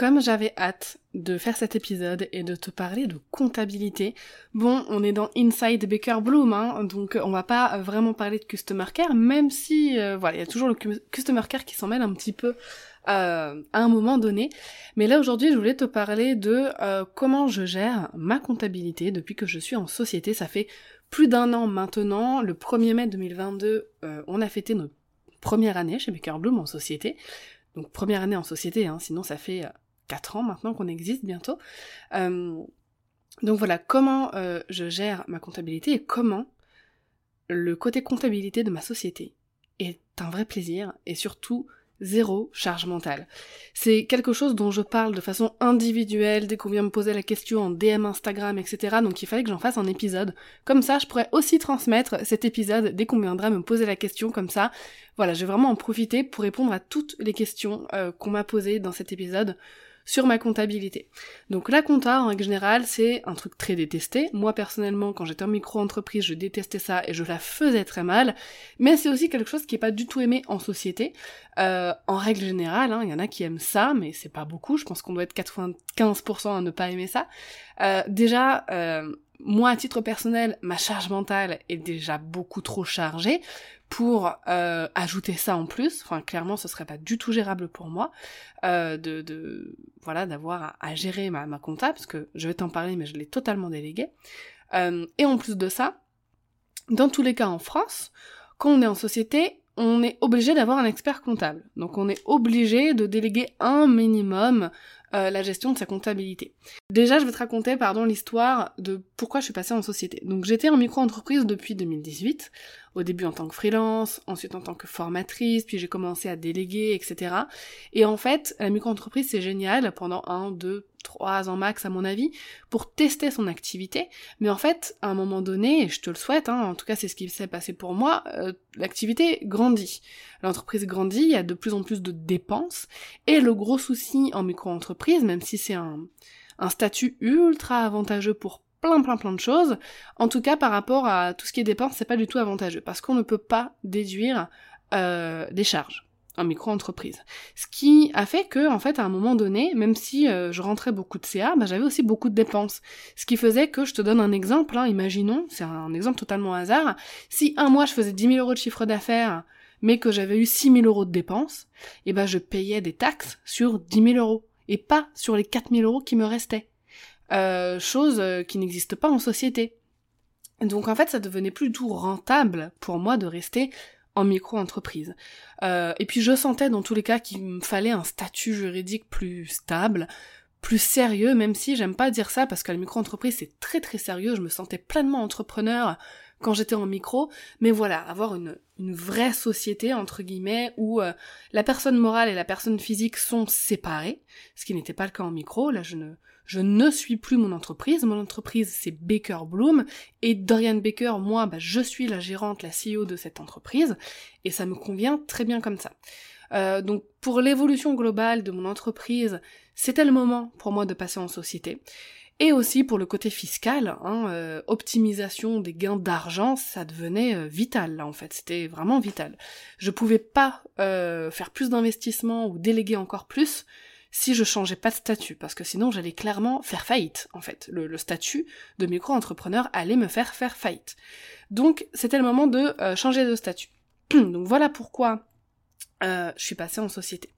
Comme j'avais hâte de faire cet épisode et de te parler de comptabilité, bon, on est dans Inside Baker Bloom, hein, donc on va pas vraiment parler de Customer Care, même si, euh, voilà, il y a toujours le Customer Care qui s'en mêle un petit peu euh, à un moment donné. Mais là aujourd'hui, je voulais te parler de euh, comment je gère ma comptabilité depuis que je suis en société. Ça fait plus d'un an maintenant. Le 1er mai 2022, on a fêté notre première année chez Baker Bloom en société. Donc première année en société, hein, sinon ça fait 4 ans maintenant qu'on existe bientôt. Euh, donc voilà, comment euh, je gère ma comptabilité et comment le côté comptabilité de ma société est un vrai plaisir et surtout zéro charge mentale. C'est quelque chose dont je parle de façon individuelle dès qu'on vient me poser la question en DM Instagram, etc. Donc il fallait que j'en fasse un épisode. Comme ça, je pourrais aussi transmettre cet épisode dès qu'on viendra me poser la question. Comme ça, voilà, je vais vraiment en profiter pour répondre à toutes les questions euh, qu'on m'a posées dans cet épisode sur ma comptabilité. Donc la compta, en règle générale, c'est un truc très détesté. Moi personnellement, quand j'étais en micro-entreprise, je détestais ça et je la faisais très mal. Mais c'est aussi quelque chose qui est pas du tout aimé en société. Euh, en règle générale, hein, il y en a qui aiment ça, mais c'est pas beaucoup. Je pense qu'on doit être 95% à ne pas aimer ça. Euh, déjà, euh, moi, à titre personnel, ma charge mentale est déjà beaucoup trop chargée pour euh, ajouter ça en plus. Enfin, clairement, ce serait pas du tout gérable pour moi euh, voilà d'avoir à, gérer ma, ma compta parce que je vais t'en parler, mais je l'ai totalement délégué. Euh, et en plus de ça, dans tous les cas en France, quand on est en société, on est obligé d'avoir un expert comptable. Donc on est obligé de déléguer un minimum la gestion de sa comptabilité. Déjà, je vais te raconter, pardon, l'histoire de pourquoi je suis passée en société. Donc j'étais en micro-entreprise depuis 2018 au début en tant que freelance, ensuite en tant que formatrice, puis j'ai commencé à déléguer, etc. Et en fait, la micro-entreprise, c'est génial pendant un, deux, trois ans max à mon avis, pour tester son activité. Mais en fait, à un moment donné, et je te le souhaite, hein, en tout cas c'est ce qui s'est passé pour moi, euh, l'activité grandit. L'entreprise grandit, il y a de plus en plus de dépenses, et le gros souci en micro-entreprise, même si c'est un, un statut ultra avantageux pour plein plein plein de choses. En tout cas, par rapport à tout ce qui est dépenses, c'est pas du tout avantageux parce qu'on ne peut pas déduire euh, des charges en micro-entreprise. Ce qui a fait que, en fait, à un moment donné, même si euh, je rentrais beaucoup de CA, bah, j'avais aussi beaucoup de dépenses. Ce qui faisait que, je te donne un exemple, hein, imaginons, c'est un exemple totalement hasard, si un mois je faisais 10 000 euros de chiffre d'affaires, mais que j'avais eu 6 000 euros de dépenses, eh ben je payais des taxes sur 10 000 euros, et pas sur les 4 000 euros qui me restaient. Euh, chose euh, qui n'existe pas en société. Donc en fait, ça devenait plus rentable pour moi de rester en micro-entreprise. Euh, et puis je sentais dans tous les cas qu'il me fallait un statut juridique plus stable, plus sérieux, même si j'aime pas dire ça parce que la micro-entreprise c'est très très sérieux, je me sentais pleinement entrepreneur quand j'étais en micro, mais voilà, avoir une, une vraie société, entre guillemets, où euh, la personne morale et la personne physique sont séparées, ce qui n'était pas le cas en micro, là je ne, je ne suis plus mon entreprise, mon entreprise c'est Baker Bloom, et Dorian Baker, moi, bah, je suis la gérante, la CEO de cette entreprise, et ça me convient très bien comme ça. Euh, donc pour l'évolution globale de mon entreprise, c'était le moment pour moi de passer en société. Et aussi pour le côté fiscal, hein, euh, optimisation des gains d'argent, ça devenait euh, vital là en fait, c'était vraiment vital. Je pouvais pas faire plus d'investissements ou déléguer encore plus si je changeais pas de statut, parce que sinon j'allais clairement faire faillite en fait. Le, statut de micro-entrepreneur allait me faire faire faillite. Donc c'était le moment de changer de statut. Donc voilà pourquoi je suis passée en société.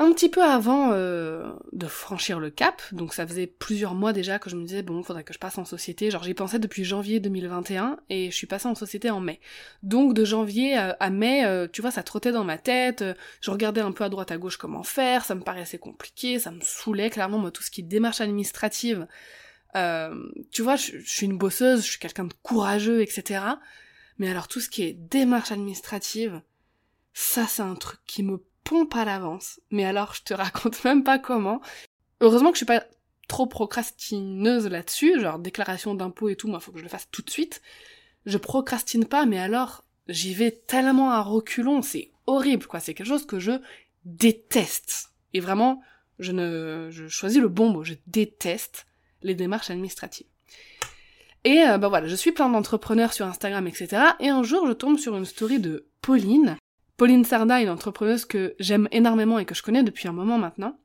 Un petit peu avant euh, de franchir le cap, donc ça faisait plusieurs mois déjà que je me disais bon, faudrait que je passe en société. Genre j'y pensais depuis janvier 2021 et je suis passée en société en mai. Donc de janvier à, mai, euh, tu vois, ça trottait dans ma tête. je regardais un peu à droite à gauche comment faire. Ça me paraissait compliqué, ça me saoulait clairement moi tout ce qui est démarche administrative. Euh, tu vois, je, je suis une bosseuse, je suis quelqu'un de courageux, etc. Mais alors tout ce qui est démarche administrative, ça c'est un truc qui me pompe à l'avance. Mais alors, je te raconte même pas comment. Heureusement que je suis pas trop procrastineuse là-dessus, genre déclaration d'impôt et tout, moi faut que je le fasse tout de suite. Je procrastine pas, mais alors j'y vais tellement à reculons, c'est horrible quoi, c'est quelque chose que je déteste. Et vraiment, je ne, je choisis le bon mot, je déteste les démarches administratives. Et euh, bah voilà, je suis plein d'entrepreneurs sur Instagram, etc. Et un jour, je tombe sur une story de Pauline. Pauline Sarda, une entrepreneuse que j'aime énormément et que je connais depuis un moment maintenant.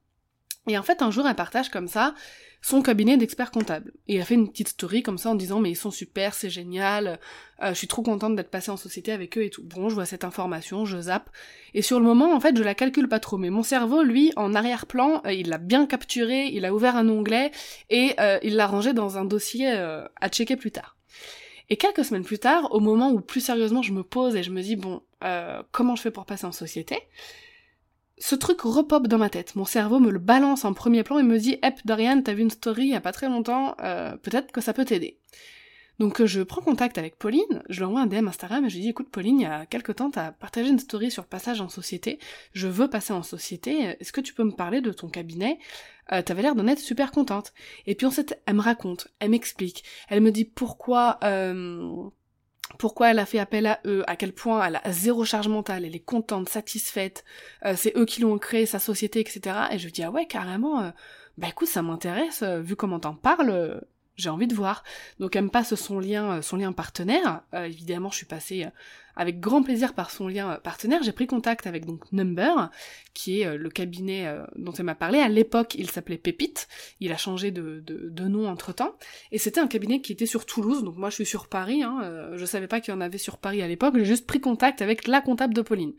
Et en fait, un jour, elle partage comme ça son cabinet d'experts comptables. Et elle fait une petite story comme ça en disant mais ils sont super, c'est génial, euh, je suis trop contente d'être passée en société avec eux et tout. Bon, je vois cette information, je zappe. Et sur le moment, en fait, je la calcule pas trop. Mais mon cerveau, lui, en arrière-plan, euh, il l'a bien capturé, il a ouvert un onglet et euh, il l'a rangé dans un dossier à checker plus tard. Et quelques semaines plus tard, au moment où plus sérieusement je me pose et je me dis bon, comment je fais pour passer en société ce truc repop dans ma tête. Mon cerveau me le balance en premier plan et me dit Hep, Dorian, t'as vu une story il y a pas très longtemps, euh, peut-être que ça peut t'aider. Donc euh, je prends contact avec Pauline, je lui envoie un DM Instagram et je lui dis écoute Pauline, il y a quelque temps t'as partagé une story sur passage en société, je veux passer en société, est-ce que tu peux me parler de ton cabinet? Euh, T'avais l'air d'en être super contente. Et puis ensuite elle me raconte, elle m'explique, elle me dit pourquoi pourquoi elle a fait appel à eux, à quel point elle a zéro charge mentale, elle est contente, satisfaite, euh, c'est eux qui l'ont créé, sa société, etc. Et je lui dis, ah ouais, carrément, euh, bah écoute, ça m'intéresse, euh, vu comment t'en parles, j'ai envie de voir. Donc elle me passe son lien, son lien partenaire. évidemment, je suis passée avec grand plaisir par son lien partenaire, j'ai pris contact avec donc Number, qui est euh, le cabinet euh, dont elle m'a parlé. À l'époque, il s'appelait Pépite, il a changé de, nom entre-temps, et c'était un cabinet qui était sur Toulouse, donc moi je suis sur Paris, hein, euh, je savais pas qu'il y en avait sur Paris à l'époque, j'ai juste pris contact avec la comptable de Pauline.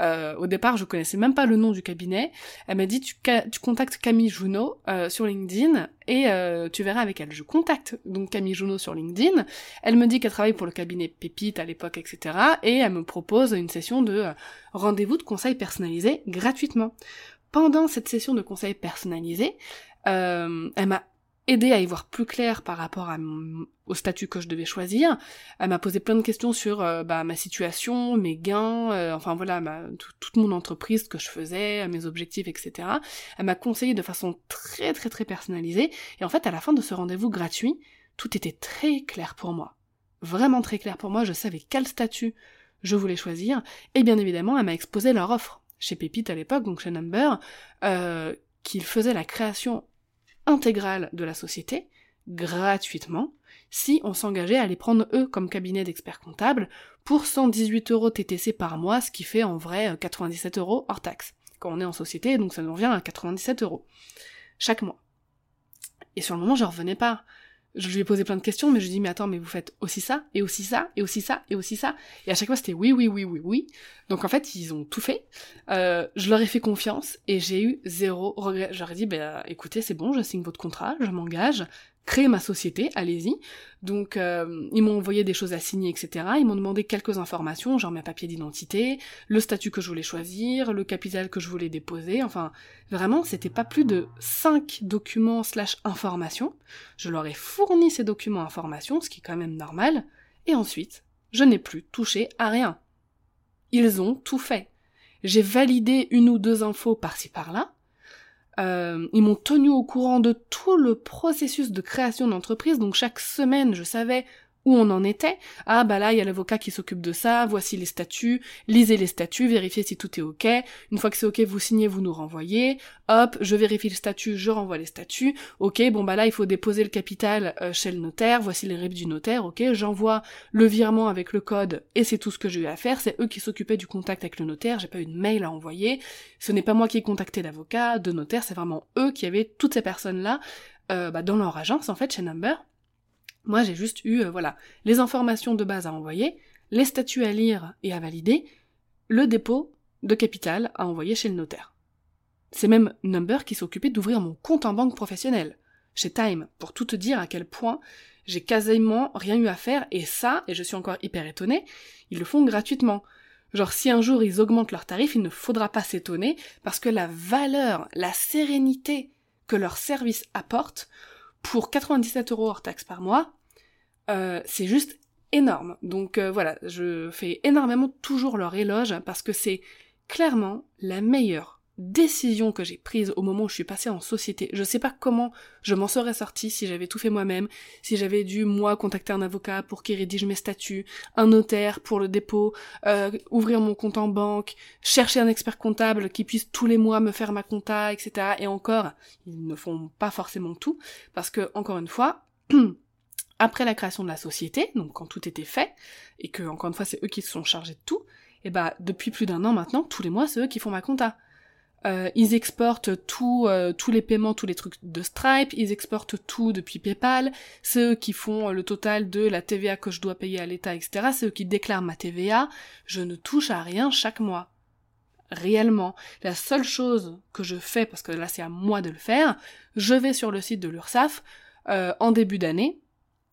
Au départ, je connaissais même pas le nom du cabinet. Elle m'a dit tu, tu contactes Camille Junot sur LinkedIn et tu verras avec elle. Je contacte donc Camille Junot sur LinkedIn. Elle me dit qu'elle travaille pour le cabinet Pépite à l'époque, etc et elle me propose une session de euh, rendez-vous de conseil personnalisé gratuitement. Pendant cette session de conseil personnalisé, euh, elle m'a aidé à y voir plus clair par rapport au statut que je devais choisir. Elle m'a posé plein de questions sur euh, bah, ma situation, mes gains, enfin voilà, toute mon entreprise, que je faisais, mes objectifs, etc. Elle m'a conseillé de façon très très très personnalisée. Et en fait, à la fin de ce rendez-vous gratuit, tout était très clair pour moi. Vraiment très clair pour moi. Je savais quel statut je voulais choisir, et bien évidemment, elle m'a exposé leur offre chez Pépite à l'époque, donc chez Number, euh, qu'ils faisaient la création intégrale de la société, gratuitement, si on s'engageait à les prendre eux comme cabinet d'experts comptables pour 118 euros TTC par mois, ce qui fait en vrai 97 euros hors taxe. Quand on est en société, donc ça nous revient à 97 euros chaque mois. Et sur le moment, je revenais pas je lui ai posé plein de questions, mais je lui ai dit, mais attends, mais vous faites aussi ça, et aussi ça, et aussi ça, et aussi ça. Et à chaque fois, c'était oui, oui, oui, oui, oui. Donc en fait, ils ont tout fait. Euh, je leur ai fait confiance, et j'ai eu zéro regret. Ai dit, bah écoutez, c'est bon, je signe votre contrat, je m'engage, créer ma société, allez-y. Donc euh, ils m'ont envoyé des choses à signer, etc. Ils m'ont demandé quelques informations, genre mes papiers d'identité, le statut que je voulais choisir, le capital que je voulais déposer, enfin vraiment c'était pas plus de 5 documents slash informations. Je leur ai fourni ces documents informations, ce qui est quand même normal, et ensuite je n'ai plus touché à rien. Ils ont tout fait. J'ai validé une ou deux infos par-ci par-là, euh, ils m'ont tenu au courant de tout le processus de création d'entreprise, donc chaque semaine je savais où on en était. Ah bah là, il y a l'avocat qui s'occupe de ça, voici les statuts, lisez les statuts, vérifiez si tout est ok. Une fois que c'est ok, vous signez, vous nous renvoyez. Hop, je vérifie le statut, je renvoie les statuts. Ok, bon bah là, il faut déposer le capital euh, chez le notaire, voici les RIP du notaire, ok, j'envoie le virement avec le code et c'est tout ce que j'ai eu à faire. C'est eux qui s'occupaient du contact avec le notaire, j'ai pas eu de mail à envoyer. Ce n'est pas moi qui ai contacté l'avocat, de notaire, c'est vraiment eux qui avaient toutes ces personnes-là euh, bah, dans leur agence en fait chez Number moi, j'ai juste eu, euh, voilà, les informations de base à envoyer, les statuts à lire et à valider, le dépôt de capital à envoyer chez le notaire. C'est même Number qui s'occupait d'ouvrir mon compte en banque professionnelle, chez Time, pour tout te dire à quel point j'ai quasiment rien eu à faire, et ça, et je suis encore hyper étonnée, ils le font gratuitement. Genre si un jour ils augmentent leurs tarifs, il ne faudra pas s'étonner, parce que la valeur, la sérénité que leur service apporte, pour 97 euros hors taxe par mois, euh, c'est juste énorme. Donc euh, voilà, je fais énormément toujours leur éloge parce que c'est clairement la meilleure décision que j'ai prise au moment où je suis passée en société. Je sais pas comment je m'en serais sortie si j'avais tout fait moi-même, si j'avais dû moi contacter un avocat pour qu'il rédige mes statuts, un notaire pour le dépôt, euh, ouvrir mon compte en banque, chercher un expert comptable qui puisse tous les mois me faire ma compta, etc. Et encore, ils ne font pas forcément tout parce que encore une fois. après la création de la société, donc quand tout était fait, et que encore une fois c'est eux qui se sont chargés de tout, et bah depuis plus d'un an maintenant, tous les mois c'est eux qui font ma compta. Euh, ils exportent tout, euh, tous les paiements, tous les trucs de Stripe, ils exportent tout depuis PayPal, c'est eux qui font le total de la TVA que je dois payer à l'État, etc. C'est eux qui déclarent ma TVA. Je ne touche à rien chaque mois. Réellement. La seule chose que je fais, parce que là c'est à moi de le faire, je vais sur le site de l'URSSAF euh, en début d'année,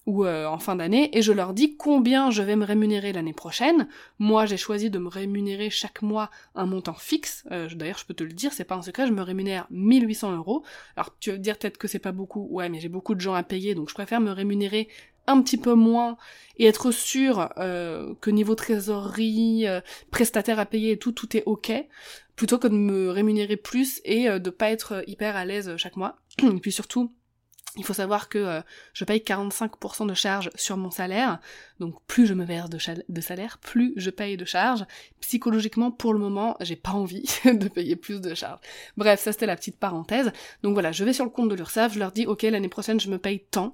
ou euh, en fin d'année et je leur dis combien je vais me rémunérer l'année prochaine. Moi, j'ai choisi de me rémunérer chaque mois un montant fixe. Euh, D'ailleurs, je peux te le dire, c'est pas un secret, je me rémunère 1800 euros. Alors, tu vas dire peut-être que c'est pas beaucoup. Ouais, mais j'ai beaucoup de gens à payer, donc je préfère me rémunérer un petit peu moins et être sûr euh, que niveau trésorerie, euh, prestataire à payer et tout, tout est ok, plutôt que de me rémunérer plus et de pas être hyper à l'aise chaque mois. et puis surtout, il faut savoir que euh, je paye 45% de charges sur mon salaire, donc plus je me verse de, salaire, plus je paye de charges. Psychologiquement, pour le moment, j'ai pas envie de payer plus de charges. Bref, ça c'était la petite parenthèse. Donc voilà, je vais sur le compte de l'URSSAF, je leur dis ok l'année prochaine je me paye tant,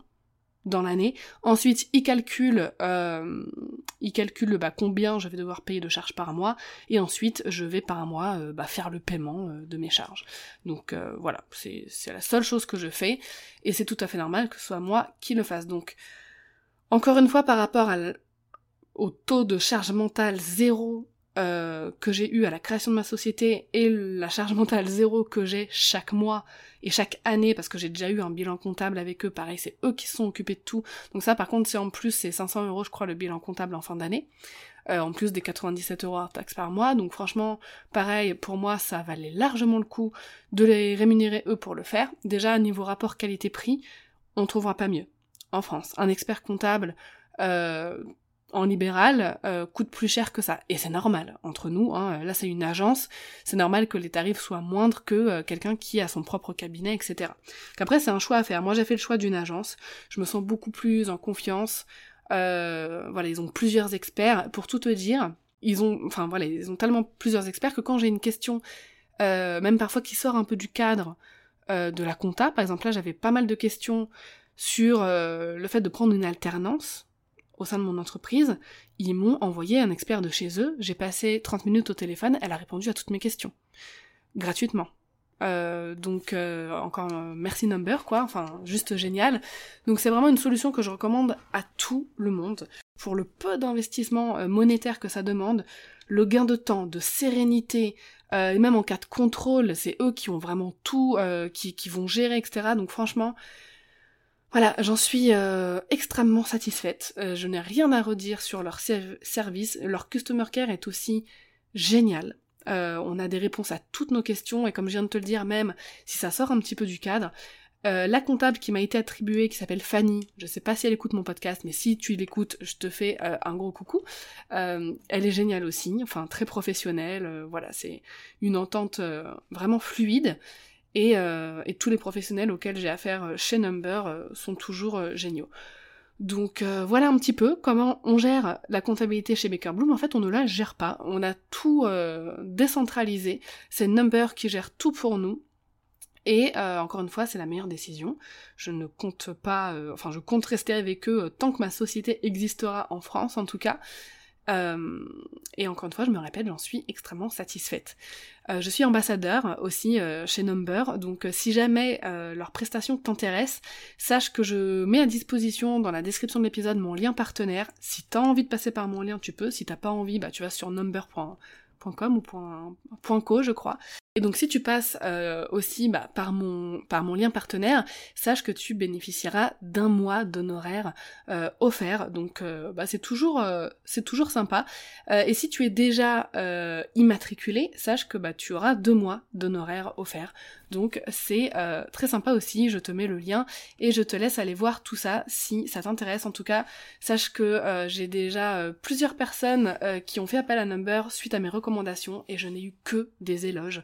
dans l'année. Ensuite, il calcule, euh, il calcule bah, combien je vais devoir payer de charges par mois, et ensuite je vais par mois euh, bah, faire le paiement euh, de mes charges. Donc euh, voilà, c'est la seule chose que je fais, et c'est tout à fait normal que ce soit moi qui le fasse. Donc encore une fois, par rapport au taux de charge mentale zéro euh, que j'ai eu à la création de ma société et la charge mentale zéro que j'ai chaque mois et chaque année parce que j'ai déjà eu un bilan comptable avec eux, pareil, c'est eux qui sont occupés de tout. Donc ça par contre c'est en plus c'est 500 euros je crois le bilan comptable en fin d'année. Euh, en plus des 97 euros hors taxe par mois, donc franchement, pareil, pour moi, ça valait largement le coup de les rémunérer eux pour le faire. Déjà, niveau rapport qualité-prix, on trouvera pas mieux. En France, un expert comptable euh, en libéral euh, coûte plus cher que ça. Et c'est normal, entre nous, hein, là c'est une agence, c'est normal que les tarifs soient moindres que euh, quelqu'un qui a son propre cabinet, etc. Qu'après c'est un choix à faire. Moi j'ai fait le choix d'une agence, je me sens beaucoup plus en confiance. Euh, voilà, ils ont plusieurs experts. Pour tout te dire, ils ont, enfin voilà, ils ont tellement plusieurs experts que quand j'ai une question, même parfois qui sort un peu du cadre de la compta, par exemple là j'avais pas mal de questions sur le fait de prendre une alternance au sein de mon entreprise, ils m'ont envoyé un expert de chez eux, j'ai passé 30 minutes au téléphone, elle a répondu à toutes mes questions. Gratuitement. Euh, donc euh, encore euh, merci Number quoi, enfin juste génial. Donc c'est vraiment une solution que je recommande à tout le monde. Pour le peu d'investissement monétaire que ça demande, le gain de temps, de sérénité, et même en cas de contrôle, c'est eux qui ont vraiment tout, qui vont gérer, etc. Donc franchement, voilà, j'en suis euh, extrêmement satisfaite. Euh, je n'ai rien à redire sur leur service. Leur customer care est aussi génial. Euh, on a des réponses à toutes nos questions et comme je viens de te le dire, même si ça sort un petit peu du cadre, la comptable qui m'a été attribuée, qui s'appelle Fanny, je sais pas si elle écoute mon podcast, mais si tu l'écoutes, je te fais un gros coucou. elle est géniale aussi, enfin très professionnelle. voilà, c'est une entente vraiment fluide. Euh, et, tous les professionnels auxquels j'ai affaire euh, chez Number euh, sont toujours géniaux. Donc voilà un petit peu comment on gère la comptabilité chez Baker Bloom. En fait, on ne la gère pas. On a tout décentralisé. C'est Number qui gère tout pour nous. Et encore une fois, c'est la meilleure décision. Je ne compte pas, enfin, je compte rester avec eux tant que ma société existera en France, en tout cas. Euh, et encore une fois, je me répète, j'en suis extrêmement satisfaite. Euh, je suis ambassadeur aussi euh, chez Number, donc si jamais leur prestation t'intéresse, sache que je mets à disposition dans la description de l'épisode mon lien partenaire. Si t'as envie de passer par mon lien, tu peux. Si t'as pas envie, bah tu vas sur number.com ou .co je crois. Et donc si tu passes euh, aussi bah, par, mon, lien partenaire, sache que tu bénéficieras d'un mois d'honoraires euh, offert. Donc euh, bah, c'est toujours c'est toujours sympa. et si tu es déjà immatriculé, sache que bah, tu auras deux mois d'honoraires offerts. Donc c'est très sympa aussi. Je te mets le lien et je te laisse aller voir tout ça si ça t'intéresse. En tout cas, sache que j'ai déjà plusieurs personnes qui ont fait appel à Number suite à mes recommandations et je n'ai eu que des éloges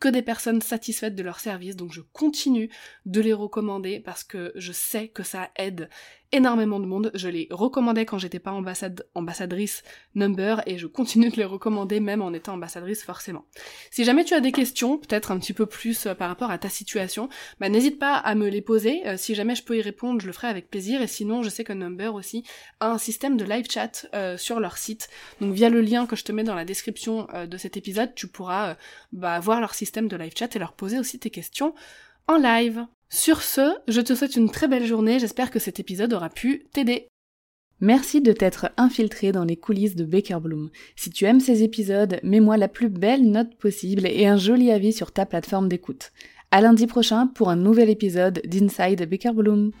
que des personnes satisfaites de leur service, donc je continue de les recommander parce que je sais que ça aide énormément de monde. Je les recommandais quand j'étais pas ambassadrice number et je continue de les recommander même en étant ambassadrice forcément. Si jamais tu as des questions, peut-être un petit peu plus euh, par rapport à ta situation, bah n'hésite pas à me les poser. Euh, si jamais je peux y répondre, je le ferai avec plaisir. Et sinon, je sais que Number aussi a un système de live chat euh, sur leur site. Donc via le lien que je te mets dans la description de cet épisode, tu pourras bah, voir leur de live chat et leur poser aussi tes questions en live. Sur ce, je te souhaite une très belle journée, j'espère que cet épisode aura pu t'aider. Merci de t'être infiltré dans les coulisses de Baker Bloom. Si tu aimes ces épisodes, mets-moi la plus belle note possible et un joli avis sur ta plateforme d'écoute. À lundi prochain pour un nouvel épisode d'Inside Baker Bloom.